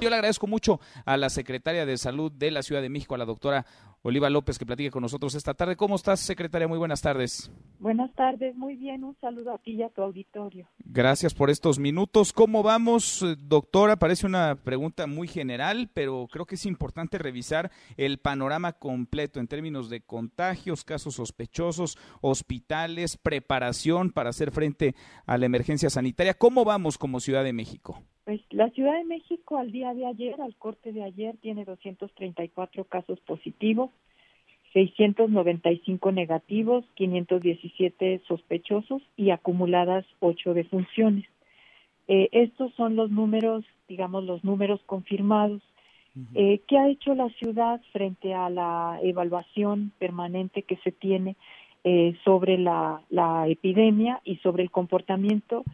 Yo le agradezco mucho a la secretaria de Salud de la Ciudad de México, a la doctora Oliva López, que platique con nosotros esta tarde. ¿Cómo estás, secretaria? Muy buenas tardes. Buenas tardes, muy bien. Un saludo a ti y a tu auditorio. Gracias por estos minutos. ¿Cómo vamos, doctora? Parece una pregunta muy general, pero creo que es importante revisar el panorama completo en términos de contagios, casos sospechosos, hospitales, preparación para hacer frente a la emergencia sanitaria. ¿Cómo vamos como Ciudad de México? Pues la Ciudad de México al día de ayer, al corte de ayer, tiene 234 casos positivos, 695 negativos, 517 sospechosos y acumuladas 8 defunciones. Eh, estos son los números, digamos, los números confirmados. Eh, ¿Qué ha hecho la ciudad frente a la evaluación permanente que se tiene eh, sobre la, la epidemia y sobre el comportamiento?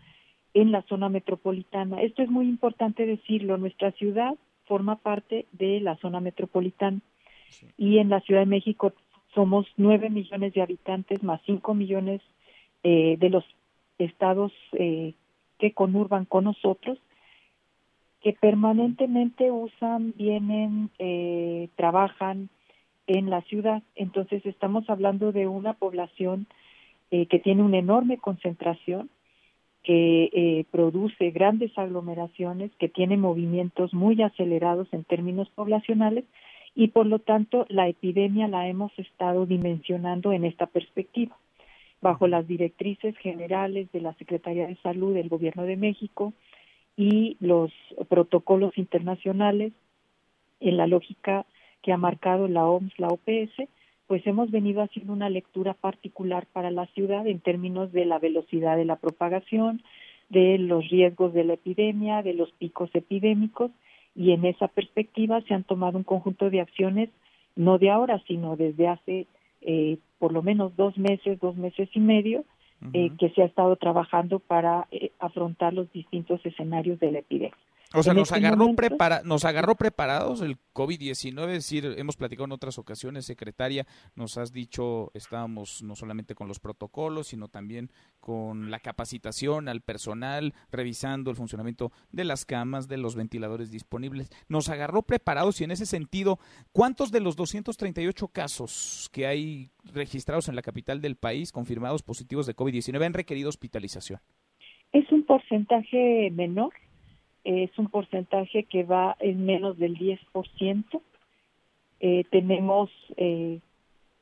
en la zona metropolitana. Esto es muy importante decirlo. Nuestra ciudad forma parte de la zona metropolitana y en la Ciudad de México somos nueve millones de habitantes más cinco millones eh, de los estados eh, que conurban con nosotros que permanentemente usan, vienen, eh, trabajan en la ciudad. Entonces estamos hablando de una población que tiene una enorme concentración que eh, produce grandes aglomeraciones, que tiene movimientos muy acelerados en términos poblacionales y por lo tanto la epidemia la hemos estado dimensionando en esta perspectiva. Bajo las directrices generales de la Secretaría de Salud del Gobierno de México y los protocolos internacionales en la lógica que ha marcado la OMS, la OPS, pues hemos venido haciendo una lectura particular para la ciudad en términos de la velocidad de la propagación, de los riesgos de la epidemia, de los picos epidémicos, y en esa perspectiva se han tomado un conjunto de acciones, no de ahora, sino desde hace eh, por lo menos dos meses, dos meses y medio, eh, que se ha estado trabajando para eh, afrontar los distintos escenarios de la epidemia. O sea, nos este agarró, prepara nos agarró preparados el COVID-19, es decir, hemos platicado en otras ocasiones, secretaria, nos has dicho, estábamos no solamente con los protocolos, sino también con la capacitación al personal, revisando el funcionamiento de las camas, de los ventiladores disponibles. Nos agarró preparados y en ese sentido, ¿cuántos de los 238 casos que hay registrados en la capital del país, confirmados positivos de COVID-19, han requerido hospitalización? Es un porcentaje menor es un porcentaje que va en menos del 10%. Eh, tenemos eh,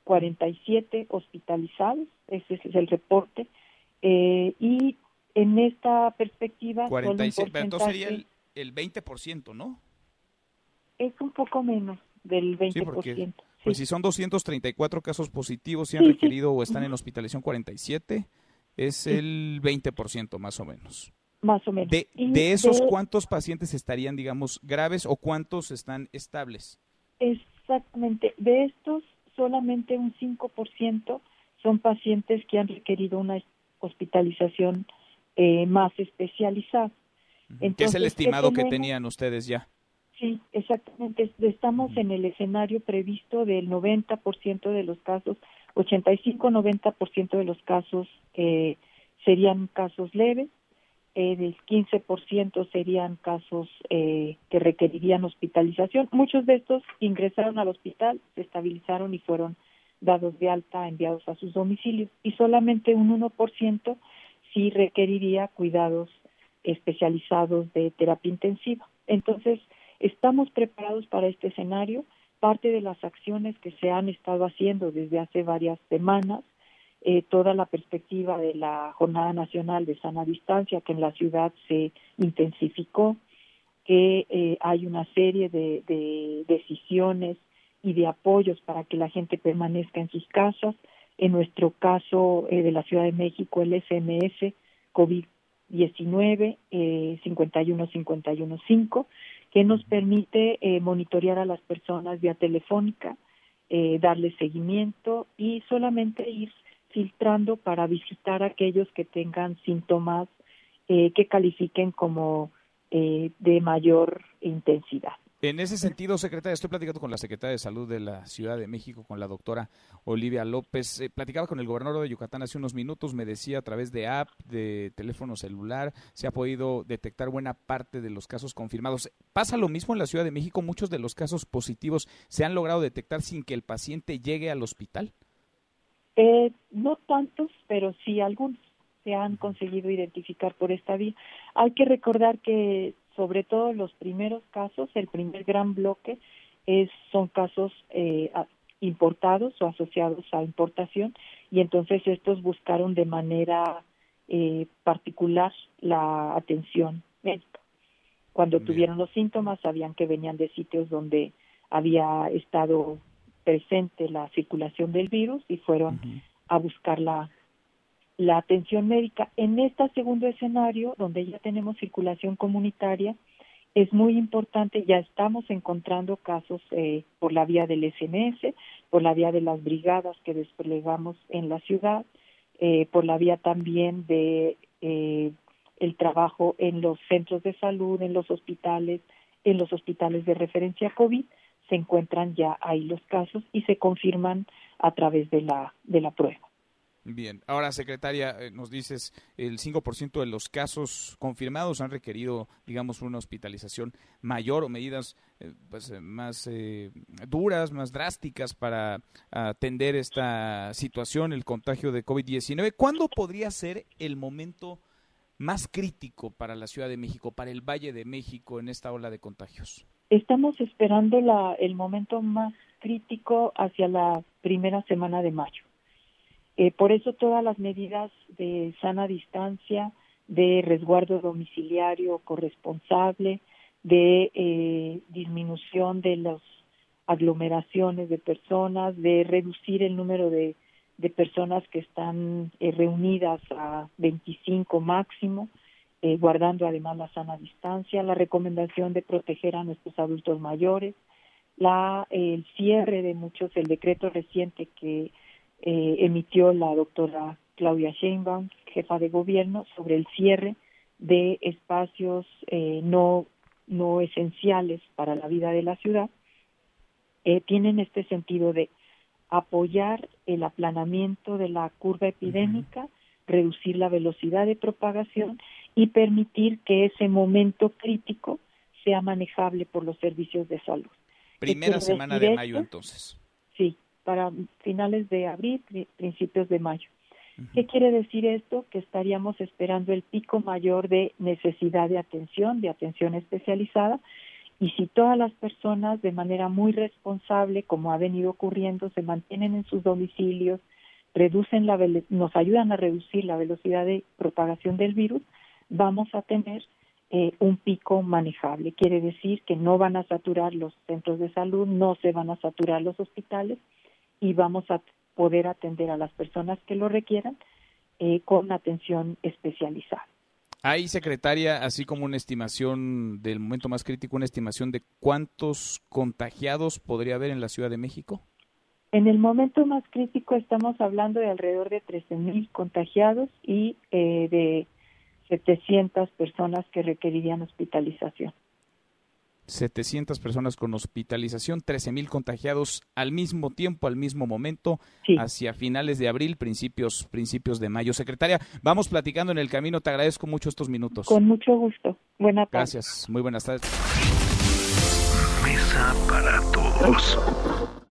47 hospitalizados, ese es el reporte, eh, y en esta perspectiva... 47, entonces sería el, el 20%, ¿no? Es un poco menos del 20%. Pues si son 234 casos positivos y han requerido o están en hospitalización 47, es el 20% más o menos. Más o menos. De, de esos, ¿cuántos pacientes estarían, digamos, graves o cuántos están estables? Exactamente. De estos, solamente un 5% son pacientes que han requerido una hospitalización eh, más especializada. ¿Qué es el estimado que tenían ustedes ya? Sí, exactamente. Estamos en el escenario previsto del 90% de los casos, 85-90% de los casos eh, serían casos leves del 15% serían casos eh, que requerirían hospitalización. Muchos de estos ingresaron al hospital, se estabilizaron y fueron dados de alta, enviados a sus domicilios, y solamente un 1% sí requeriría cuidados especializados de terapia intensiva. Entonces, estamos preparados para este escenario. Parte de las acciones que se han estado haciendo desde hace varias semanas eh, toda la perspectiva de la Jornada Nacional de Sana Distancia, que en la ciudad se intensificó, que eh, hay una serie de, decisiones y de apoyos para que la gente permanezca en sus casas. En nuestro caso eh, de la Ciudad de México, el SMS COVID-19 eh, 51515, que nos permite monitorear a las personas vía telefónica, darles seguimiento y solamente ir filtrando para visitar a aquellos que tengan síntomas eh, que califiquen como eh, de mayor intensidad. En ese sentido, secretaria, estoy platicando con la secretaria de Salud de la Ciudad de México, con la doctora Olivia López. Eh, platicaba con el gobernador de Yucatán hace unos minutos, me decía a través de app, de teléfono celular, se ha podido detectar buena parte de los casos confirmados. ¿Pasa lo mismo en la Ciudad de México? ¿Muchos de los casos positivos se han logrado detectar sin que el paciente llegue al hospital? Eh, no tantos, pero sí algunos se han conseguido identificar por esta vía. Hay que recordar que sobre todo los primeros casos, el primer gran bloque es, son casos eh, importados o asociados a importación y entonces estos buscaron de manera eh, particular la atención médica. Cuando tuvieron los síntomas sabían que venían de sitios donde había estado presente la circulación del virus y fueron a buscar la, la atención médica. En este segundo escenario, donde ya tenemos circulación comunitaria, es muy importante, ya estamos encontrando casos eh, por la vía del SMS, por la vía de las brigadas que desplegamos en la ciudad, eh, por la vía también de eh, el trabajo en los centros de salud, en los hospitales, en los hospitales de referencia COVID, se encuentran ya ahí los casos y se confirman a través de la, de la prueba. Bien, ahora secretaria, eh, nos dices, el 5% de los casos confirmados han requerido, digamos, una hospitalización mayor o medidas eh, pues, eh, más duras, más drásticas para atender esta situación, el contagio de COVID-19. ¿Cuándo podría ser el momento más crítico para la Ciudad de México, para el Valle de México en esta ola de contagios? Estamos esperando la, el momento más crítico hacia la primera semana de mayo. Eh, por eso todas las medidas de sana distancia, de resguardo domiciliario corresponsable, de eh, disminución de las aglomeraciones de personas, de reducir el número de, de personas que están eh, reunidas a 25 máximo, guardando además la sana distancia, la recomendación de proteger a nuestros adultos mayores, la, el cierre de muchos, el decreto reciente que eh, emitió la doctora Claudia Sheinbaum, jefa de gobierno, sobre el cierre de espacios eh, no, no esenciales para la vida de la ciudad, eh, tienen este sentido de apoyar el aplanamiento de la curva epidémica, reducir la velocidad de propagación y permitir que ese momento crítico sea manejable por los servicios de salud. Primera semana de mayo, entonces. Sí, para finales de abril, principios de mayo. ¿Qué quiere decir esto? Que estaríamos esperando el pico mayor de necesidad de atención, de atención especializada, y si todas las personas de manera muy responsable, como ha venido ocurriendo, se mantienen en sus domicilios, reducen la nos ayudan a reducir la velocidad de propagación del virus, vamos a tener eh, un pico manejable. Quiere decir que no van a saturar los centros de salud, no se van a saturar los hospitales y vamos a poder atender a las personas que lo requieran eh, con atención especializada. ¿Hay, secretaria, así como una estimación del momento más crítico, una estimación de cuántos contagiados podría haber en la Ciudad de México? En el momento más crítico estamos hablando de alrededor de 13.000 contagiados y eh, de 700 personas que requerirían hospitalización. 700 personas con hospitalización, 13 mil contagiados al mismo tiempo, al mismo momento, hacia finales de abril, principios, principios de mayo. Secretaria, vamos platicando en el camino. Te agradezco mucho estos minutos. Con mucho gusto. Buenas tardes. Gracias. Muy buenas tardes. Mesa para todos.